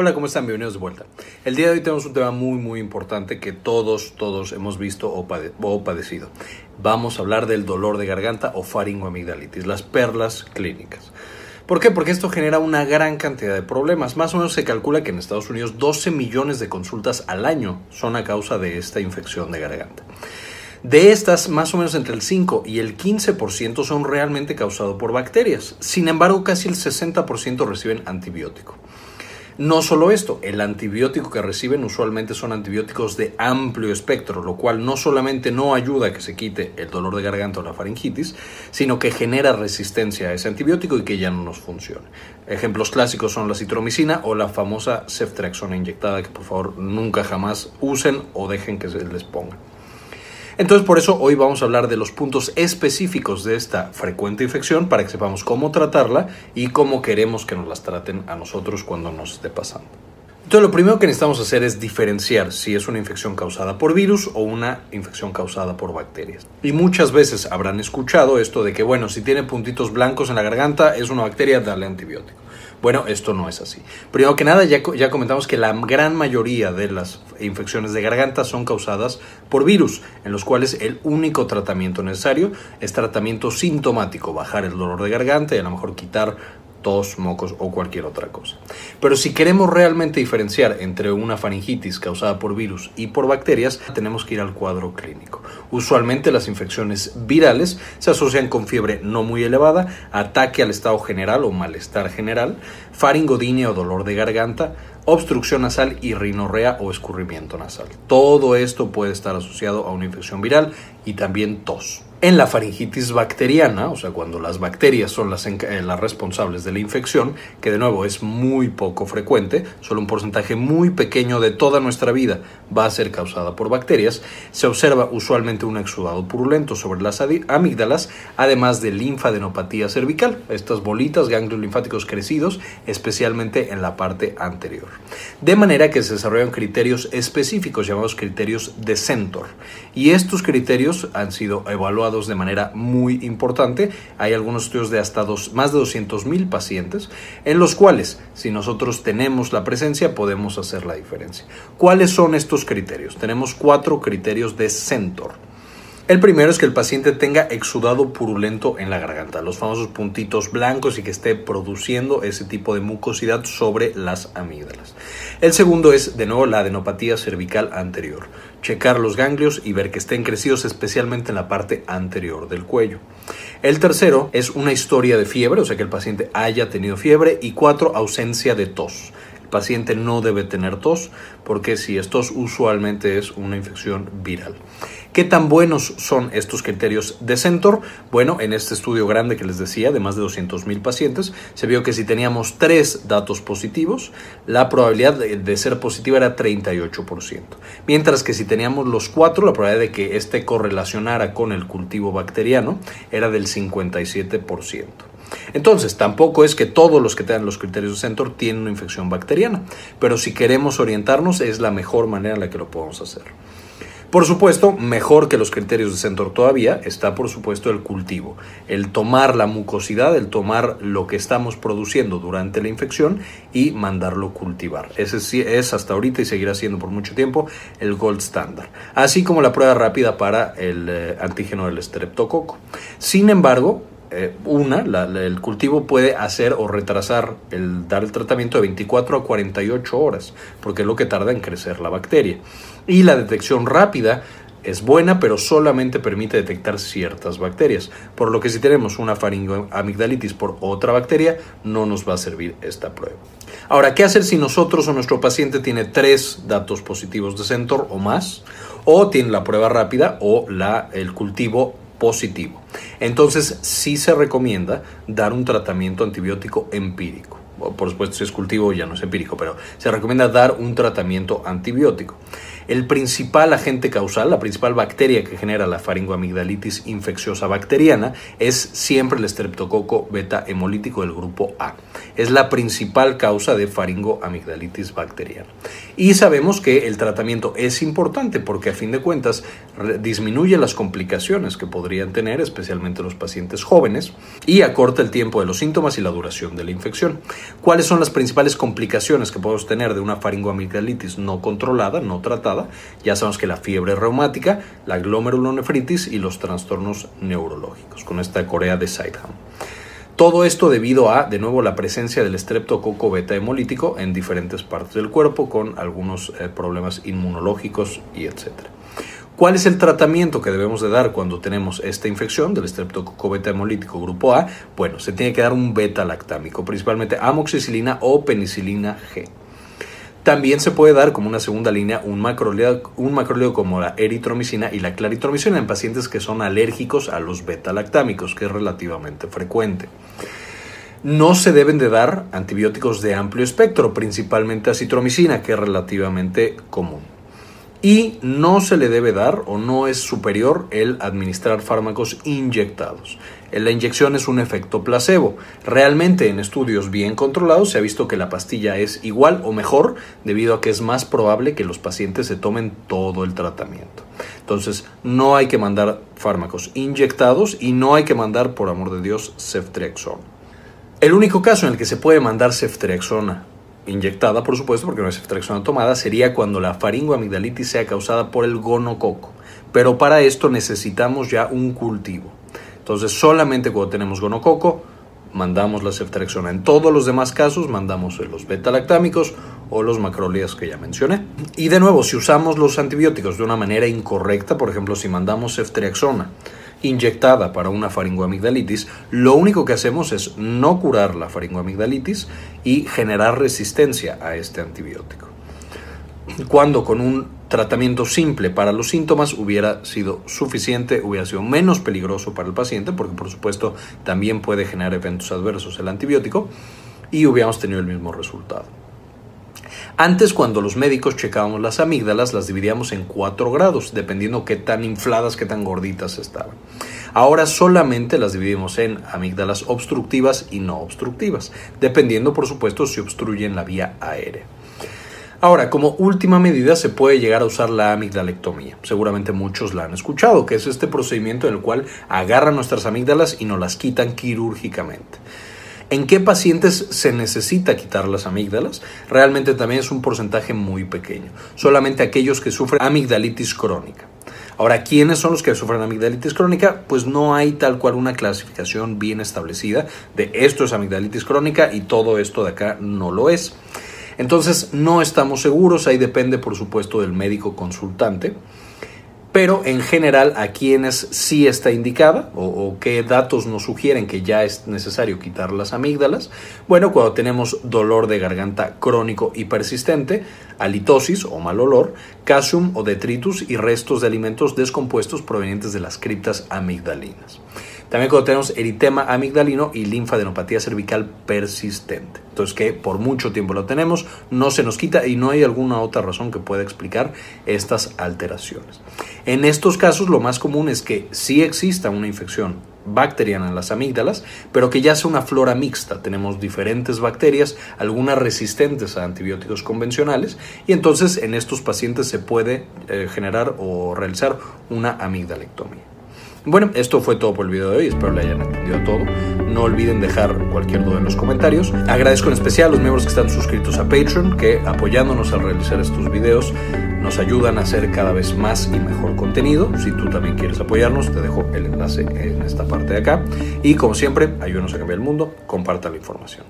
Hola, ¿cómo están? Bienvenidos de vuelta. El día de hoy tenemos un tema muy, muy importante que todos, todos hemos visto o, padecido. Vamos a hablar del dolor de garganta o faringoamigdalitis, las perlas clínicas. ¿Por qué? Porque esto genera una gran cantidad de problemas. Más o menos se calcula que en Estados Unidos 12 millones de consultas al año son a causa de esta infección de garganta. De estas, más o menos entre el 5 y el 15% son realmente causados por bacterias. Sin embargo, casi el 60% reciben antibiótico. No solo esto, el antibiótico que reciben usualmente son antibióticos de amplio espectro, lo cual no solamente no ayuda a que se quite el dolor de garganta o la faringitis, sino que genera resistencia a ese antibiótico y que ya no nos funcione. Ejemplos clásicos son la citromicina o la famosa ceftriaxona inyectada que por favor nunca jamás usen o dejen que se les ponga. Entonces por eso hoy vamos a hablar de los puntos específicos de esta frecuente infección para que sepamos cómo tratarla y cómo queremos que nos las traten a nosotros cuando nos esté pasando. Entonces lo primero que necesitamos hacer es diferenciar si es una infección causada por virus o una infección causada por bacterias. Y muchas veces habrán escuchado esto de que, bueno, si tiene puntitos blancos en la garganta es una bacteria, dale antibiótico. Bueno, esto no es así. Primero que nada, ya, ya comentamos que la gran mayoría de las infecciones de garganta son causadas por virus, en los cuales el único tratamiento necesario es tratamiento sintomático, bajar el dolor de garganta y a lo mejor quitar tos, mocos o cualquier otra cosa. Pero si queremos realmente diferenciar entre una faringitis causada por virus y por bacterias, tenemos que ir al cuadro clínico. Usualmente las infecciones virales se asocian con fiebre no muy elevada, ataque al estado general o malestar general, faringodinia o dolor de garganta, obstrucción nasal y rinorrea o escurrimiento nasal. Todo esto puede estar asociado a una infección viral y también tos. En la faringitis bacteriana, o sea, cuando las bacterias son las, eh, las, responsables de la infección, que de nuevo es muy poco frecuente, solo un porcentaje muy pequeño de toda nuestra vida va a ser causada por bacterias, se observa usualmente un exudado purulento sobre las amígdalas, además de linfadenopatía cervical, estas bolitas, ganglios linfáticos crecidos, especialmente en la parte anterior. De manera que se desarrollan criterios específicos llamados criterios de Centor, y estos criterios han sido evaluados de manera muy importante. Hay algunos estudios de hasta dos, más de 200.000 pacientes en los cuales, si nosotros tenemos la presencia, podemos hacer la diferencia. ¿Cuáles son estos criterios? Tenemos cuatro criterios de Centor. El primero es que el paciente tenga exudado purulento en la garganta, los famosos puntitos blancos y que esté produciendo ese tipo de mucosidad sobre las amígdalas. El segundo es, de nuevo, la adenopatía cervical anterior. Checar los ganglios y ver que estén crecidos especialmente en la parte anterior del cuello. El tercero es una historia de fiebre, o sea que el paciente haya tenido fiebre. Y cuatro, ausencia de tos paciente no debe tener tos, porque si es tos usualmente es una infección viral. ¿Qué tan buenos son estos criterios de Centor? Bueno, en este estudio grande que les decía, de más de 200.000 pacientes, se vio que si teníamos tres datos positivos, la probabilidad de, ser positiva era 38%. Mientras que si teníamos los cuatro, la probabilidad de que este correlacionara con el cultivo bacteriano era del 57%. Entonces, tampoco es que todos los que tengan los criterios de Centor tienen una infección bacteriana, pero si queremos orientarnos es la mejor manera en la que lo podemos hacer. Por supuesto, mejor que los criterios de Centor todavía está, por supuesto, el cultivo. El tomar la mucosidad, el tomar lo que estamos produciendo durante la infección y mandarlo cultivar. Ese es hasta ahorita y seguirá siendo por mucho tiempo el gold standard. Así como la prueba rápida para el eh, antígeno del estreptococo. Sin embargo, eh, una, el cultivo puede hacer o retrasar el dar el tratamiento de 24 a 48 horas, porque es lo que tarda en crecer la bacteria. Y la detección rápida es buena, pero solamente permite detectar ciertas bacterias, por lo que si tenemos una faringoamigdalitis por otra bacteria, no nos va a servir esta prueba. Ahora, ¿qué hacer si nosotros o nuestro paciente tiene tres datos positivos de Centor o más? O tiene la prueba rápida o la, el cultivo positivo. Entonces sí se recomienda dar un tratamiento antibiótico empírico. Por supuesto, si es cultivo ya no es empírico, pero se recomienda dar un tratamiento antibiótico. El principal agente causal, la principal bacteria que genera la faringoamigdalitis infecciosa bacteriana es siempre el streptococo beta hemolítico del grupo A. Es la principal causa de faringoamigdalitis bacteriana. Y sabemos que el tratamiento es importante porque a fin de cuentas disminuye las complicaciones que podrían tener, especialmente los pacientes jóvenes, y acorta el tiempo de los síntomas y la duración de la infección. ¿Cuáles son las principales complicaciones que podemos tener de una faringoamigdalitis no controlada, no tratada? Ya sabemos que la fiebre reumática, la glomerulonefritis y los trastornos neurológicos, con esta corea de Sideham. Todo esto debido a, de nuevo, la presencia del estreptococo beta hemolítico en diferentes partes del cuerpo con algunos eh, problemas inmunológicos y etcétera. ¿Cuál es el tratamiento que debemos de dar cuando tenemos esta infección del estreptococo beta hemolítico grupo A? Bueno, se tiene que dar un beta lactámico, principalmente amoxicilina o penicilina G. También se puede dar como una segunda línea un macrolídeo, un como la eritromicina y la claritromicina en pacientes que son alérgicos a los beta-lactámicos, que es relativamente frecuente. No se deben de dar antibióticos de amplio espectro, principalmente acitromicina, que es relativamente común y no se le debe dar o no es superior el administrar fármacos inyectados. La inyección es un efecto placebo. Realmente en estudios bien controlados se ha visto que la pastilla es igual o mejor debido a que es más probable que los pacientes se tomen todo el tratamiento. Entonces no hay que mandar fármacos inyectados y no hay que mandar, por amor de Dios, ceftriaxona. El único caso en el que se puede mandar ceftriaxona inyectada, por supuesto, porque no es extracción tomada, sería cuando la faringoamigdalitis sea causada por el gonococo. Pero para esto necesitamos ya un cultivo. Entonces, solamente cuando tenemos gonococo, mandamos la ceftriaxona. En todos los demás casos, mandamos los beta-lactámicos o los macrólidas que ya mencioné. Y de nuevo, si usamos los antibióticos de una manera incorrecta, por ejemplo, si mandamos ceftriaxona inyectada para una faringoamigdalitis, lo único que hacemos es no curar la faringoamigdalitis y generar resistencia a este antibiótico. Cuando con un tratamiento simple para los síntomas hubiera sido suficiente, hubiera sido menos peligroso para el paciente, porque por supuesto también puede generar eventos adversos el antibiótico, y hubiéramos tenido el mismo resultado. Antes, cuando los médicos checábamos las amígdalas, las dividíamos en cuatro grados, dependiendo qué tan infladas, qué tan gorditas estaban. Ahora solamente las dividimos en amígdalas obstructivas y no obstructivas, dependiendo, por supuesto, si obstruyen la vía aérea. Ahora, como última medida se puede llegar a usar la amigdalectomía. Seguramente muchos la han escuchado, que es este procedimiento en el cual agarran nuestras amígdalas y nos las quitan quirúrgicamente. ¿En qué pacientes se necesita quitar las amígdalas? Realmente también es un porcentaje muy pequeño. Solamente aquellos que sufren amigdalitis crónica. Ahora, ¿quiénes son los que sufren amigdalitis crónica? Pues no hay tal cual una clasificación bien establecida de esto es amigdalitis crónica y todo esto de acá no lo es. Entonces, no estamos seguros, ahí depende por supuesto del médico consultante pero en general a quienes sí está indicada o, qué datos nos sugieren que ya es necesario quitar las amígdalas. Bueno, cuando tenemos dolor de garganta crónico y persistente, halitosis o mal olor, calcium o detritus y restos de alimentos descompuestos provenientes de las criptas amigdalinas. También cuando tenemos eritema amigdalino y linfadenopatía cervical persistente. Entonces que por mucho tiempo lo tenemos, no se nos quita y no hay alguna otra razón que pueda explicar estas alteraciones. En estos casos lo más común es que sí exista una infección bacteriana en las amígdalas, pero que ya sea una flora mixta. Tenemos diferentes bacterias, algunas resistentes a antibióticos convencionales, y entonces en estos pacientes se puede eh, generar o realizar una amigdalectomía. Bueno, esto fue todo por el video de hoy, espero le hayan entendido todo. No olviden dejar cualquier duda en los comentarios. Agradezco en especial a los miembros que están suscritos a Patreon, que apoyándonos al realizar estos videos nos ayudan a hacer cada vez más y mejor contenido. Si tú también quieres apoyarnos, te dejo el enlace en esta parte de acá. Y como siempre, ayúdanos a cambiar el mundo, compartan la información.